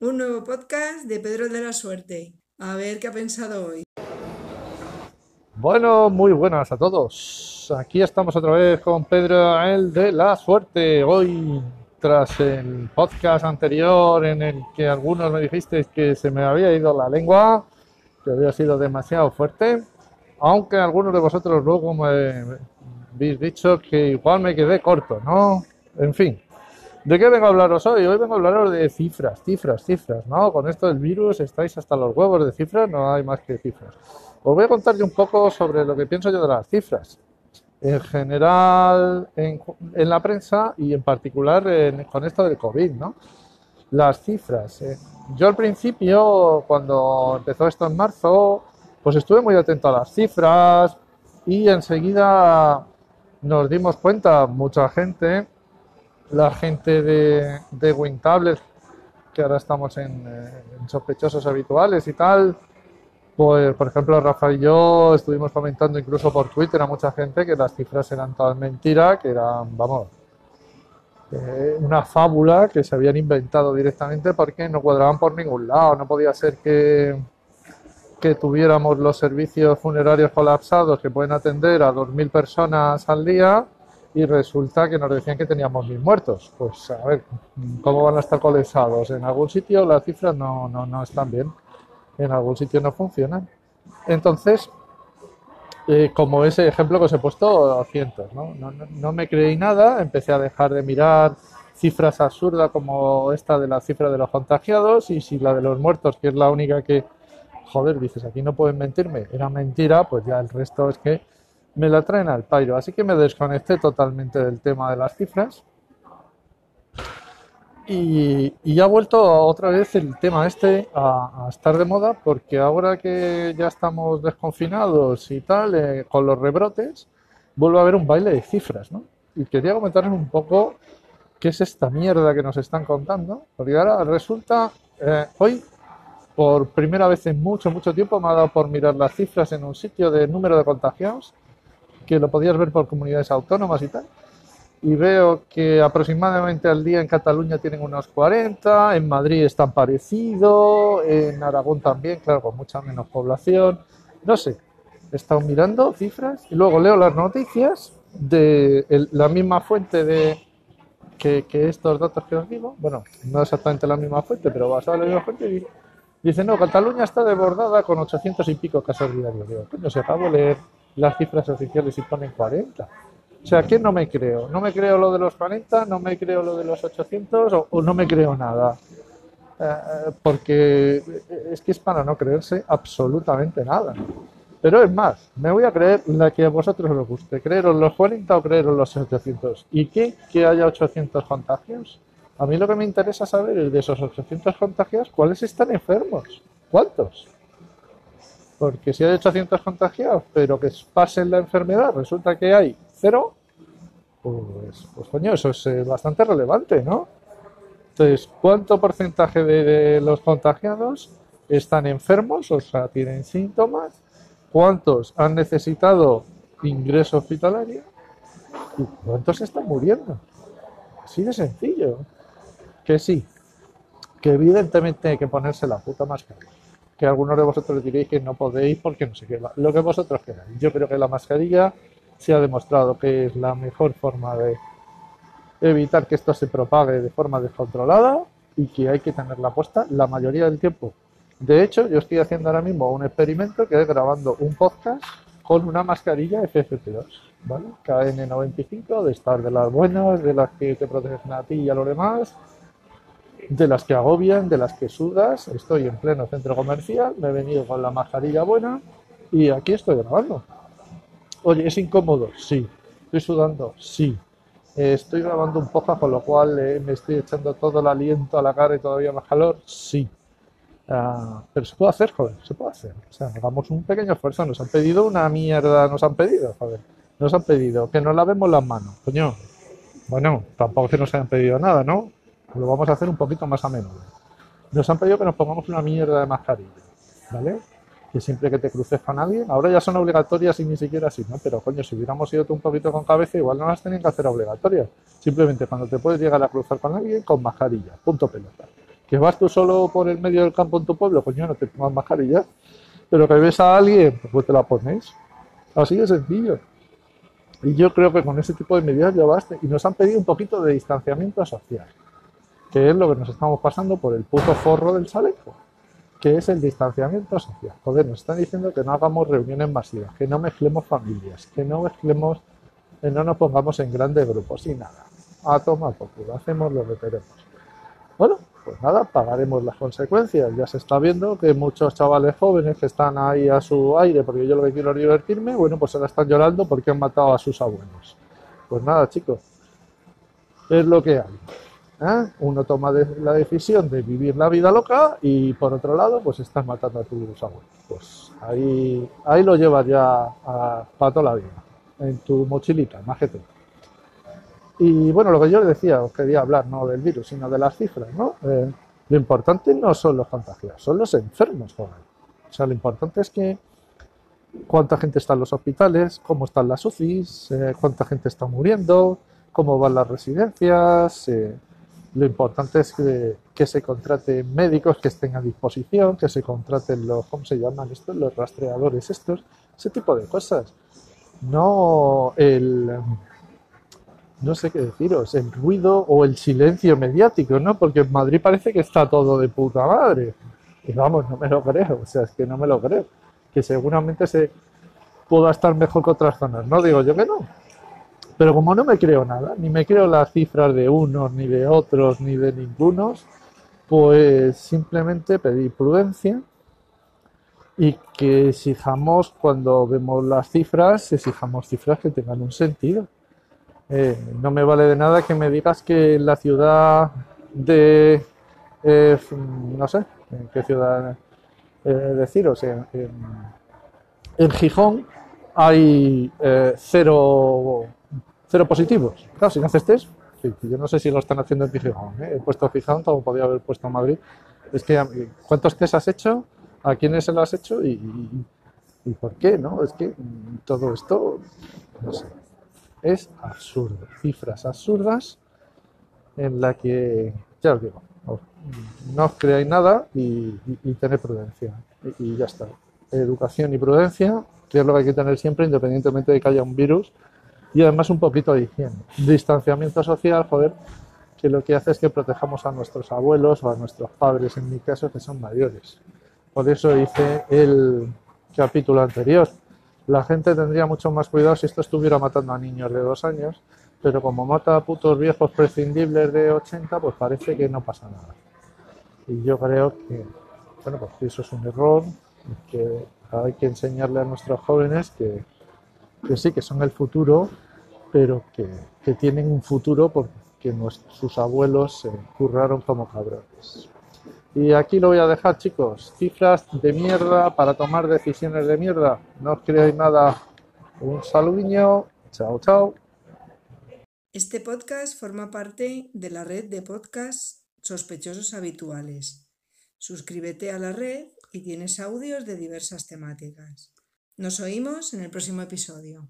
Un nuevo podcast de Pedro de la Suerte. A ver qué ha pensado hoy. Bueno, muy buenas a todos. Aquí estamos otra vez con Pedro el de la Suerte. Hoy, tras el podcast anterior en el que algunos me dijisteis que se me había ido la lengua, que había sido demasiado fuerte, aunque algunos de vosotros luego me habéis dicho que igual me quedé corto, ¿no? En fin, ¿De qué vengo a hablaros hoy? Hoy vengo a hablaros de cifras, cifras, cifras, ¿no? Con esto del virus estáis hasta los huevos de cifras, no hay más que cifras. Os voy a contar un poco sobre lo que pienso yo de las cifras. En general, en, la prensa y en particular con esto del COVID, ¿no? Las cifras. Eh. Yo al principio, cuando empezó esto en marzo, pues estuve muy atento a las cifras y enseguida nos dimos cuenta, mucha gente, la gente de, de WinTablet, que ahora estamos en, eh, en, sospechosos habituales y tal, pues por ejemplo Rafa y yo estuvimos comentando incluso por Twitter a mucha gente que las cifras eran todas mentira, que eran, vamos, eh, una fábula que se habían inventado directamente porque no cuadraban por ningún lado, no podía ser que que tuviéramos los servicios funerarios colapsados que pueden atender a 2.000 personas al día y resulta que nos decían que teníamos mil muertos. Pues a ver, ¿cómo van a estar colapsados? En algún sitio las cifras no, no, no están bien, en algún sitio no funcionan. Entonces, eh, como ese ejemplo que os he puesto, cientos, ¿no? No, no me creí nada, empecé a dejar de mirar cifras absurdas como esta de la cifra de los contagiados y si la de los muertos, que es la única que, joder, dices, aquí no pueden mentirme, era mentira, pues ya el resto es que me la traen al pairo. Así que me desconecté totalmente del tema de las cifras. Y, y ha vuelto otra vez el tema este a, estar de moda porque ahora que ya estamos desconfinados y tal, eh, con los rebrotes, vuelve a haber un baile de cifras, ¿no? Y quería comentarles un poco qué es esta mierda que nos están contando, porque ahora resulta, eh, hoy por primera vez en mucho, mucho tiempo me ha dado por mirar las cifras en un sitio de número de contagiados que lo podías ver por comunidades autónomas y tal. Y veo que aproximadamente al día en Cataluña tienen unos 40, en Madrid están parecido, en Aragón también, claro, con mucha menos población. No sé, he estado mirando cifras y luego leo las noticias de la misma fuente de que, estos datos que os digo. Bueno, no exactamente la misma fuente, pero basada en la misma fuente. Y dice, no, Cataluña está desbordada con 800 y pico casos diarios. Digo, coño, se acabo de leer las cifras oficiales y ponen 40. O sea, ¿qué no me creo? ¿No me creo lo de los 40? ¿No me creo lo de los 800? ¿O, no me creo nada? Eh, porque es que es para no creerse absolutamente nada. Pero es más, me voy a creer la que a vosotros os guste. ¿Creeros los 40 o creeros los 800? ¿Y qué? ¿Que haya 800 contagios? A mí lo que me interesa saber es de esos 800 contagios, ¿cuáles están enfermos? ¿Cuántos? Porque si hay 800 contagiados, pero que pasen la enfermedad, resulta que hay cero, pues, pues coño, eso es eh, bastante relevante, ¿no? Entonces, ¿cuánto porcentaje de, los contagiados están enfermos, o sea, tienen síntomas? ¿Cuántos han necesitado ingreso hospitalario? ¿Y cuántos están muriendo? Así de sencillo. Que sí, que evidentemente hay que ponerse la puta máscara que algunos de vosotros diréis que no podéis porque no sé qué, lo que vosotros queráis. Yo creo que la mascarilla se ha demostrado que es la mejor forma de evitar que esto se propague de forma descontrolada y que hay que tenerla puesta la mayoría del tiempo. De hecho, yo estoy haciendo ahora mismo un experimento que es grabando un podcast con una mascarilla FFP2, ¿vale? KN95, de estar de las buenas, de las que te protegen a ti y a los demás, de las que agobian, de las que sudas. Estoy en pleno centro comercial, me he venido con la mascarilla buena y aquí estoy grabando. Oye, ¿es incómodo? Sí. ¿Estoy sudando? Sí. ¿Estoy grabando un poco, con lo cual eh, me estoy echando todo el aliento a la cara y todavía más calor? Sí. Ah, pero se puede hacer, joder, se puede hacer. O sea, hagamos un pequeño esfuerzo. Nos han pedido una mierda, nos han pedido, joder. Nos han pedido que nos lavemos las manos, coño. Bueno, tampoco que nos hayan pedido nada, ¿no? Lo vamos a hacer un poquito más a menudo. Nos han pedido que nos pongamos una mierda de mascarilla, ¿vale? Que siempre que te cruces con alguien, ahora ya son obligatorias y ni siquiera así, ¿no? Pero coño, si hubiéramos ido tú un poquito con cabeza, igual no las tenían que hacer obligatorias. Simplemente cuando te puedes llegar a cruzar con alguien, con mascarilla, punto pelota. Que vas tú solo por el medio del campo en tu pueblo, coño, no te pongas mascarilla. Pero que ves a alguien, pues te la pones. Así de sencillo. Y yo creo que con ese tipo de medidas ya basta. Y nos han pedido un poquito de distanciamiento social, que es lo que nos estamos pasando por el puto forro del chaleco, que es el distanciamiento social. Joder, nos están diciendo que no hagamos reuniones masivas, que no mezclemos familias, que no mezclemos, que no nos pongamos en grandes grupos y nada. A tomar por culo, hacemos lo que queremos. Bueno, pues nada, pagaremos las consecuencias. Ya se está viendo que muchos chavales jóvenes que están ahí a su aire, porque yo lo que quiero es divertirme, bueno, pues ahora están llorando porque han matado a sus abuelos. Pues nada, chicos, es lo que hay. ¿Eh? Uno toma la decisión de vivir la vida loca y por otro lado, pues estás matando a tus abuelos. Pues ahí, ahí lo llevas ya a, para toda la vida, en tu mochilita, más que. Y bueno, lo que yo le decía, os quería hablar no del virus, sino de las cifras, ¿no? Eh, lo importante no son los contagiados, son los enfermos. O sea, lo importante es que cuánta gente está en los hospitales, cómo están las UCIs, eh, cuánta gente está muriendo, cómo van las residencias. Eh, lo importante es que, se contraten médicos que estén a disposición, que se contraten los, ¿cómo se llaman estos? Los rastreadores estos, ese tipo de cosas. No el no sé qué deciros, el ruido o el silencio mediático, ¿no? Porque en Madrid parece que está todo de puta madre. Y vamos, no me lo creo, o sea, es que no me lo creo. Que seguramente se pueda estar mejor que otras zonas, no digo yo que no. Pero como no me creo nada, ni me creo las cifras de unos, ni de otros, ni de ningunos, pues simplemente pedir prudencia y que exijamos cuando vemos las cifras, exijamos cifras que tengan un sentido. Eh, no me vale de nada que me digas que en la ciudad de, eh, no sé, en qué ciudad eh, deciros, en, en, Gijón hay cero, cero positivos. Claro, si no haces test, yo no sé si lo están haciendo en Gijón. He puesto Gijón, como podía haber puesto Madrid. Es que, ¿cuántos test has hecho? ¿A quiénes se lo has hecho? ¿Y, y, y por qué? ¿no? Es que todo esto, no sé es absurdo. Cifras absurdas en la que, ya os digo, no os creáis nada y, y, tened prudencia. Y, ya está. Educación y prudencia, que es lo que hay que tener siempre, independientemente de que haya un virus. Y además un poquito de higiene. Distanciamiento social, joder, que lo que hace es que protejamos a nuestros abuelos o a nuestros padres, en mi caso, que son mayores. Por eso hice el capítulo anterior la gente tendría mucho más cuidado si esto estuviera matando a niños de dos años, pero como mata a putos viejos prescindibles de 80, pues parece que no pasa nada. Y yo creo que, bueno, pues eso es un error, que hay que enseñarle a nuestros jóvenes que, sí, que son el futuro, pero que, que tienen un futuro porque nuestros, sus abuelos se curraron como cabrones. Y aquí lo voy a dejar, chicos. Cifras de mierda para tomar decisiones de mierda. No os creáis nada. Un saludinho. Chao, chao. Este podcast forma parte de la red de podcasts sospechosos habituales. Suscríbete a la red y tienes audios de diversas temáticas. Nos oímos en el próximo episodio.